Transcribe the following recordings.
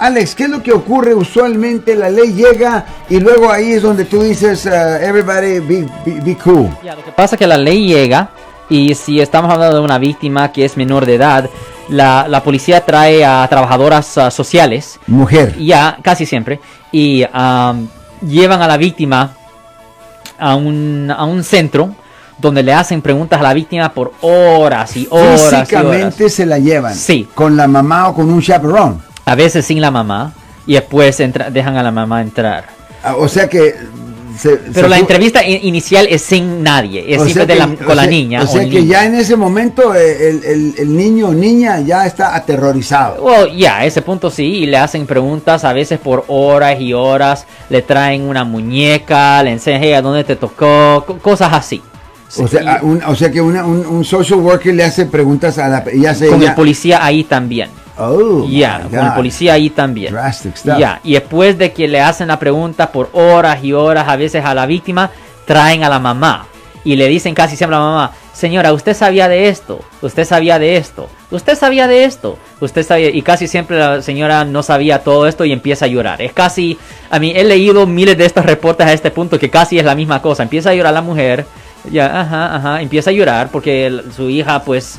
Alex, ¿qué es lo que ocurre usualmente? La ley llega y luego ahí es donde tú dices, uh, everybody be, be, be cool. Ya, lo que pasa es que la ley llega y si estamos hablando de una víctima que es menor de edad, la, la policía trae a trabajadoras uh, sociales. Mujer. Ya, casi siempre. Y um, llevan a la víctima a un, a un centro donde le hacen preguntas a la víctima por horas y horas. Físicamente y horas. se la llevan. Sí. Con la mamá o con un chaperón. A veces sin la mamá y después entra, dejan a la mamá entrar. Ah, O sea que... se- Pero se la entrevista inicial es sin nadie, es o siempre sea de la- o con la sea- niña. O sea el que niño. ya en ese momento eh, el, el- el niño o niña ya está aterrorizado. Well, ya, a ese punto sí, y le hacen preguntas a veces por horas y horas, le traen una muñeca, le enseñan "Hey, a dónde te tocó, co- cosas así. O sea, un, o sea que una- un, un social worker le hace preguntas a la... Ya se, con ya- el policía ahí también. Oh, Ya, my con el policía ahí también. Ya, y después de que le hacen la pregunta por horas y horas a veces a la víctima, traen a la mamá y le dicen casi siempre a la mamá, señora, usted sabía de esto, usted sabía de esto, usted sabía de esto, usted sabía, y casi siempre la señora no sabía todo esto y empieza a llorar. Es casi, a mí he leído miles de estos reportes a este punto que casi es la misma cosa. Empieza a llorar la mujer, ya, ajá, ajá, empieza a llorar porque su hija pues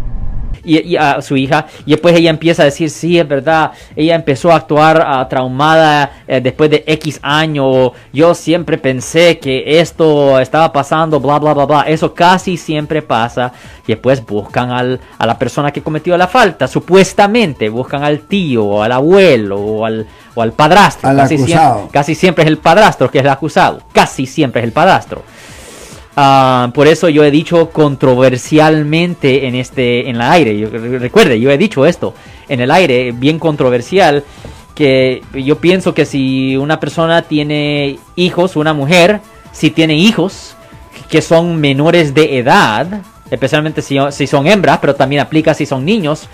Y, y a su hija. Y después ella empieza a decir sí es verdad ella empezó a actuar ah, traumada eh, después de X año. Yo siempre pensé que esto estaba pasando bla bla bla bla eso casi siempre pasa. Y después buscan al, a la persona que cometió la falta. Supuestamente buscan al tío o al abuelo o al, o al padrastro. Al casi, acusado. siempre, casi siempre es el padrastro que es el acusado. Casi siempre es el padrastro Ah, por eso yo he dicho controversialmente en este en el aire. Recuerde, yo he dicho esto en el aire, bien controversial, que yo pienso que si una persona tiene hijos, una mujer, si tiene hijos que son menores de edad, especialmente si, son hembras, pero también aplica si son niños,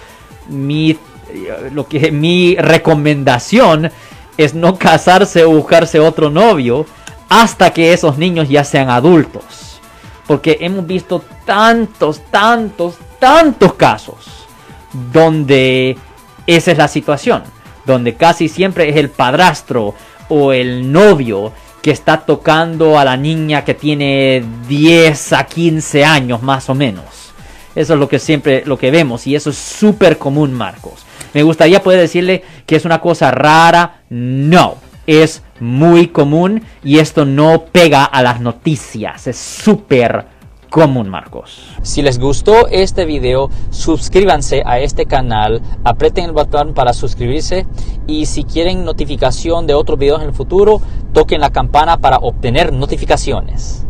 mi recomendación es no casarse o buscarse otro novio hasta que esos niños ya sean adultos. Porque hemos visto tantos, tantos, tantos casos donde esa es la situación. Donde casi siempre es el padrastro o el novio que está tocando a la niña que tiene 10 a 15 años más o menos. Eso es lo que siempre lo que vemos y eso es súper común, Marcos. Me gustaría poder decirle que es una cosa rara. No, es muy común y esto no pega a las noticias. Es súper común, Marcos. Si les gustó este video, suscríbanse a este canal, aprieten el botón para suscribirse y si quieren notificación de otros videos en el futuro, toquen la campana para obtener notificaciones.